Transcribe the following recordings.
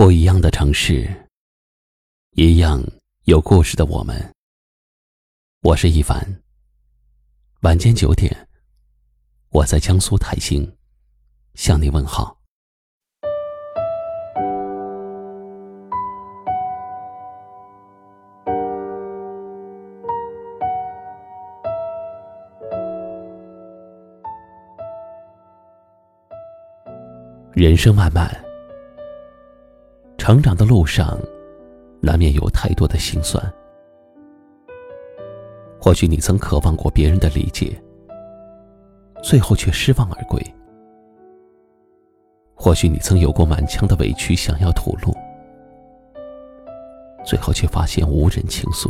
不一样的城市，一样有故事的我们。我是一凡。晚间九点，我在江苏泰兴向你问好。人生漫漫。成长的路上，难免有太多的心酸。或许你曾渴望过别人的理解，最后却失望而归；或许你曾有过满腔的委屈想要吐露，最后却发现无人倾诉；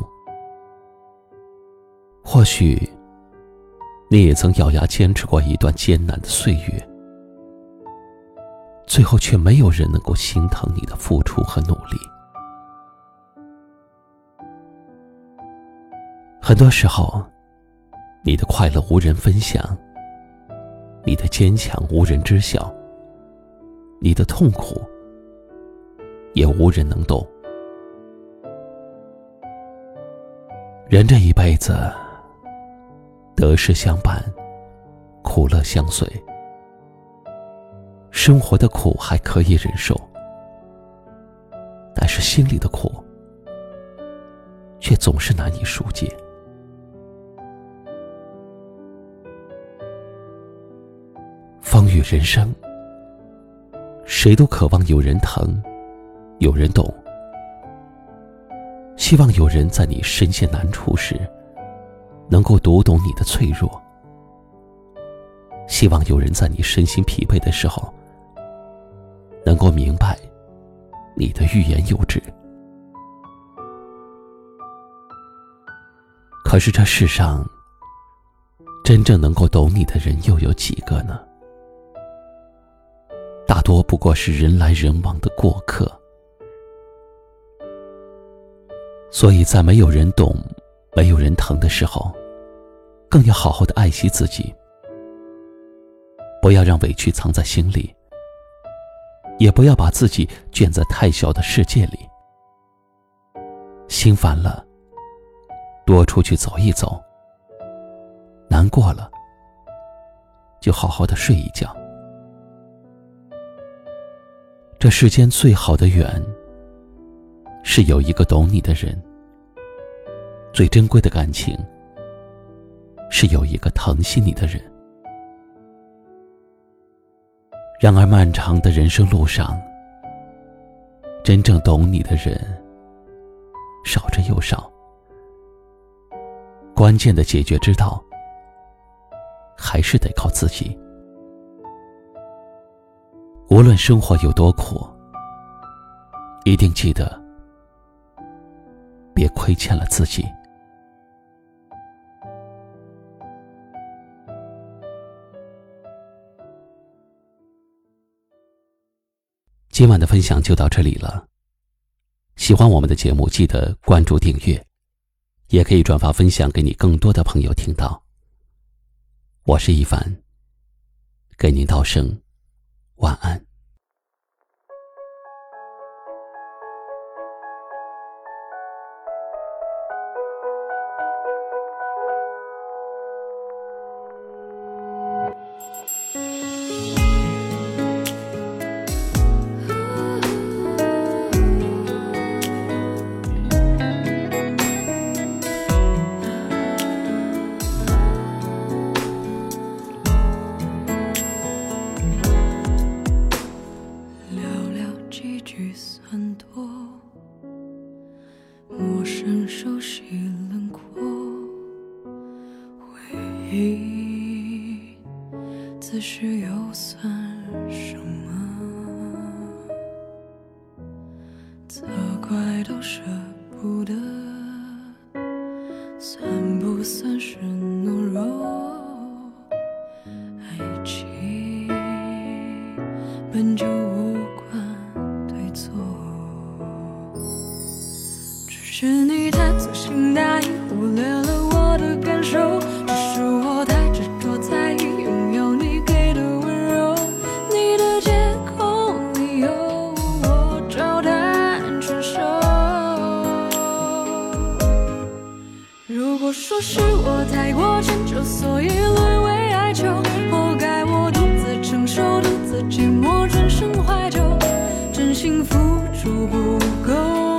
或许你也曾咬牙坚持过一段艰难的岁月。最后却没有人能够心疼你的付出和努力。很多时候，你的快乐无人分享，你的坚强无人知晓，你的痛苦也无人能懂。人这一辈子，得失相伴，苦乐相随。生活的苦还可以忍受，但是心里的苦却总是难以疏解。风雨人生，谁都渴望有人疼，有人懂，希望有人在你身陷难处时，能够读懂你的脆弱，希望有人在你身心疲惫的时候。能够明白你的欲言又止，可是这世上真正能够懂你的人又有几个呢？大多不过是人来人往的过客。所以在没有人懂、没有人疼的时候，更要好好的爱惜自己，不要让委屈藏在心里。也不要把自己卷在太小的世界里，心烦了，多出去走一走；难过了，就好好的睡一觉。这世间最好的缘，是有一个懂你的人；最珍贵的感情，是有一个疼惜你的人。然而，漫长的人生路上，真正懂你的人少之又少。关键的解决之道，还是得靠自己。无论生活有多苦，一定记得别亏欠了自己。今晚的分享就到这里了。喜欢我们的节目，记得关注订阅，也可以转发分享给你更多的朋友听到。我是一凡，给您道声晚安。陌生、熟悉、轮廓、回忆、思绪，又算什么？你太粗心大意忽略了我的感受只是我太执着在意拥有你给的温柔。你的借口理由我照单全收如果说是我太过迁就所以沦为爱囚活该我独自承受独自寂寞转身怀旧真心付出不够。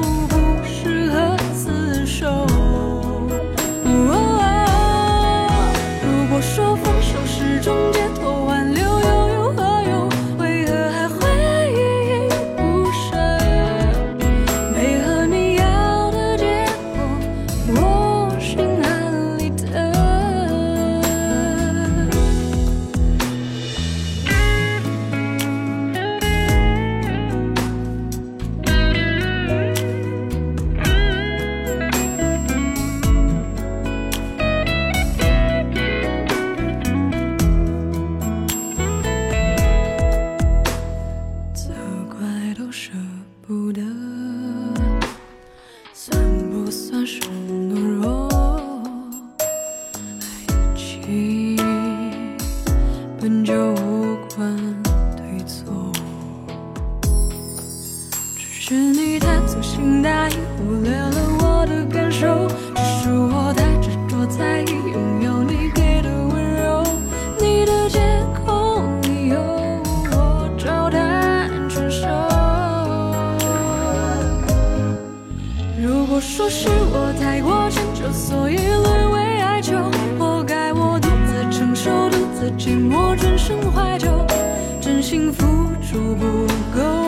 所以沦为哀求，活该我独自承受，独自寂寞，转身怀旧，真心付出不够。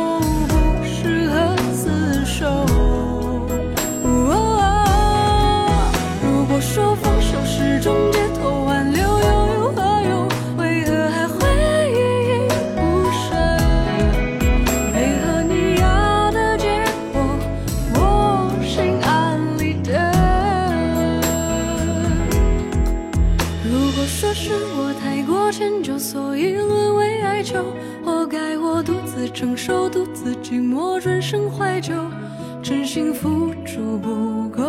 是我太过迁就，所以沦为哀求，活该我独自承受，独自寂寞，转身怀旧，真心付出不够。